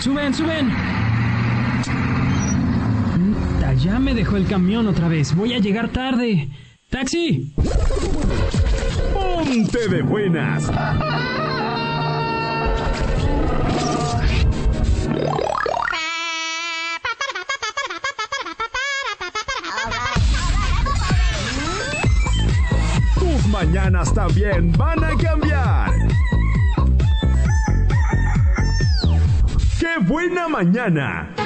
¡Suben, suben! Ya me dejó el camión otra vez. Voy a llegar tarde. ¡Taxi! ¡Ponte de buenas! Tus mañanas también van a cambiar. ¡Qué buena mañana!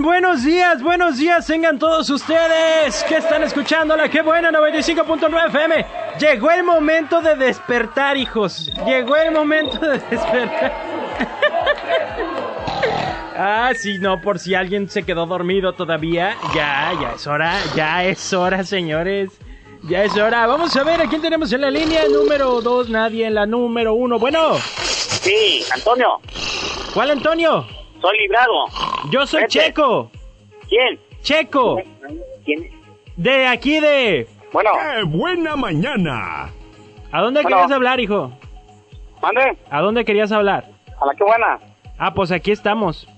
Buenos días, buenos días, tengan todos ustedes que están escuchando la que buena 95.9 FM. Llegó el momento de despertar, hijos. Llegó el momento de despertar. ah, sí, no, por si alguien se quedó dormido todavía. Ya, ya es hora, ya es hora, señores. Ya es hora. Vamos a ver a quién tenemos en la línea. Número 2, nadie en la número 1. Bueno. Sí, Antonio. ¿Cuál Antonio? Soy librado. Yo soy Checo. ¿Quién? Checo. ¿Quién? De aquí de... Bueno. ¡Qué buena mañana! ¿A dónde querías hablar, hijo? ¿Mande? ¿A dónde querías hablar? A la que buena. Ah, pues aquí estamos.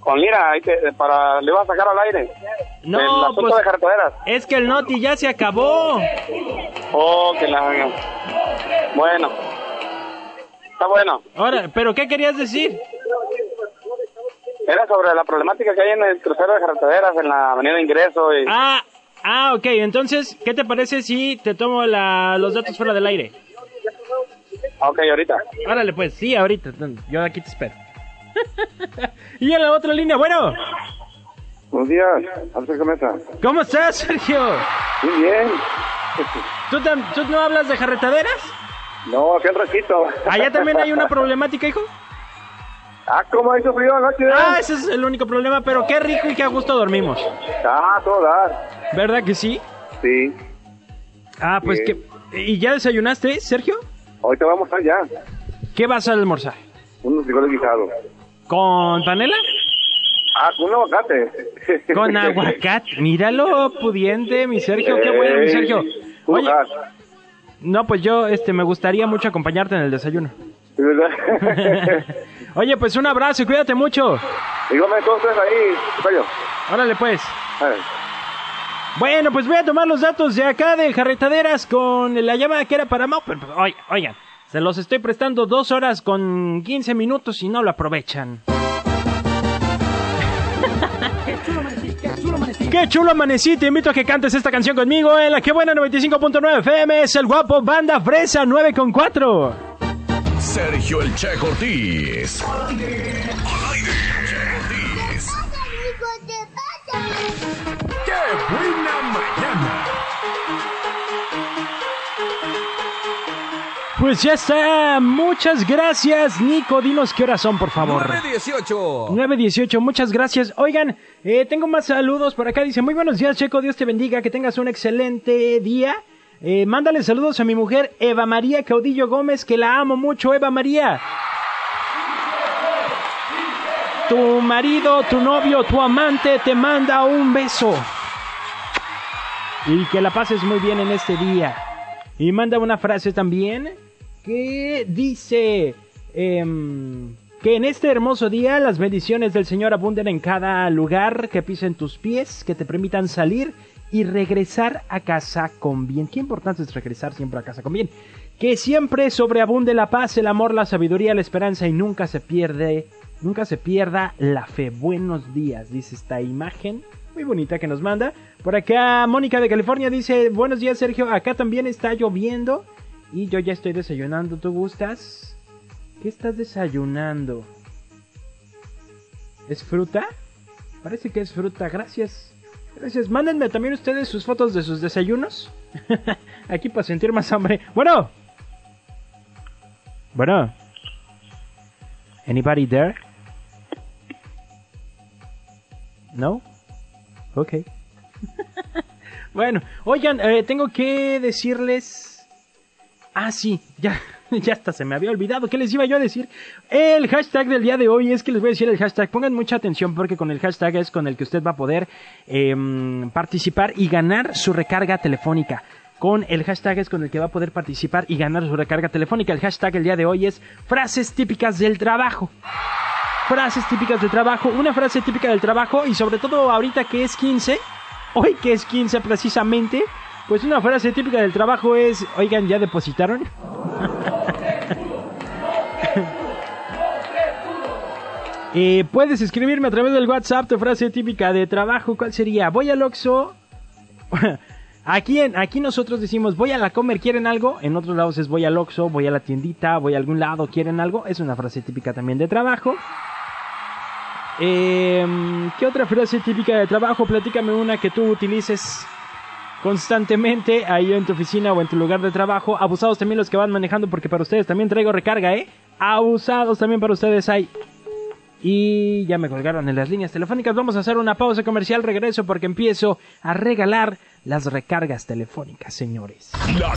Con Lira, para, le vas a sacar al aire. No, pues, de es que el Noti ya se acabó. Oh, que la... Bueno. Está bueno. Ahora, ¿pero qué querías decir? Era sobre la problemática que hay en el crucero de carreteras, en la avenida Ingreso. Y... Ah, ah, ok. Entonces, ¿qué te parece si te tomo la, los datos fuera del aire? Ok, ahorita. Órale, pues, sí, ahorita. Yo aquí te espero. y en la otra línea, bueno. Buenos días, Mesa. ¿Cómo estás, Sergio? Muy bien. ¿Tú, ¿Tú no hablas de carretaderas? No, aquí un ratito. ¿Allá también hay una problemática, hijo? Ah, ¿cómo ha hecho frío anoche? Ah, ese es el único problema, pero qué rico y qué a gusto dormimos. Ah, todo ¿Verdad que sí? Sí. Ah, pues que... ¿Y ya desayunaste, Sergio? Ahorita vamos allá. ¿Qué vas a almorzar? Unos frijoles guisados. ¿Con panela? Ah, con aguacate. Con aguacate. Míralo, pudiente, mi Sergio. Qué bueno, mi Sergio. Oye, no, pues yo este, me gustaría mucho acompañarte en el desayuno. Oye, pues un abrazo y cuídate mucho. Dígame entonces ahí, Órale, pues. Bueno, pues voy a tomar los datos de acá de Jarretaderas con la llamada que era para Mau. Pues, oigan, se los estoy prestando dos horas con 15 minutos y no lo aprovechan. Qué chulo amanecí, te invito a que cantes esta canción conmigo en la que buena 95.9 FM es el guapo Banda Fresa 9.4. Sergio El Che Ortiz. ¡Qué buena mañana! Pues ya está. Muchas gracias, Nico. Dinos qué horas son, por favor. 918. 918, muchas gracias. Oigan, eh, tengo más saludos por acá. Dice, muy buenos días, Checo. Dios te bendiga. Que tengas un excelente día. Eh, mándale saludos a mi mujer Eva María Caudillo Gómez, que la amo mucho, Eva María. Tu marido, tu novio, tu amante te manda un beso. Y que la pases muy bien en este día. Y manda una frase también que dice em, que en este hermoso día las bendiciones del Señor abunden en cada lugar que pisen tus pies, que te permitan salir y regresar a casa con bien. Qué importante es regresar siempre a casa con bien. Que siempre sobreabunde la paz, el amor, la sabiduría, la esperanza y nunca se pierde, nunca se pierda la fe. Buenos días, dice esta imagen muy bonita que nos manda. Por acá Mónica de California dice, buenos días Sergio, acá también está lloviendo y yo ya estoy desayunando. ¿Tú gustas? ¿Qué estás desayunando? ¿Es fruta? Parece que es fruta. Gracias Gracias. Mándenme también ustedes sus fotos de sus desayunos. Aquí para sentir más hambre. Bueno. Bueno. Anybody there? No? Ok. bueno, oigan, eh, tengo que decirles... Ah, sí, ya, ya hasta se me había olvidado. ¿Qué les iba yo a decir? El hashtag del día de hoy es que les voy a decir el hashtag. Pongan mucha atención porque con el hashtag es con el que usted va a poder em, participar y ganar su recarga telefónica. Con el hashtag es con el que va a poder participar y ganar su recarga telefónica. El hashtag el día de hoy es frases típicas del trabajo frases típicas del trabajo, una frase típica del trabajo y sobre todo ahorita que es 15, hoy que es 15 precisamente, pues una frase típica del trabajo es, oigan, ¿ya depositaron? Eh, puedes escribirme a través del WhatsApp tu frase típica de trabajo. ¿Cuál sería? Voy al Oxxo. Aquí, aquí nosotros decimos voy a la comer, ¿quieren algo? En otros lados es voy al Oxxo, voy a la tiendita, voy a algún lado, ¿quieren algo? Es una frase típica también de trabajo. Em, ¿Qué otra frase típica de trabajo? Platícame una que tú utilices constantemente ahí en tu oficina o en tu lugar de trabajo. Abusados también los que van manejando porque para ustedes también traigo recarga, ¿eh? Abusados también para ustedes hay. Y ya me colgaron en las líneas telefónicas. Vamos a hacer una pausa comercial. Regreso porque empiezo a regalar las recargas telefónicas, señores.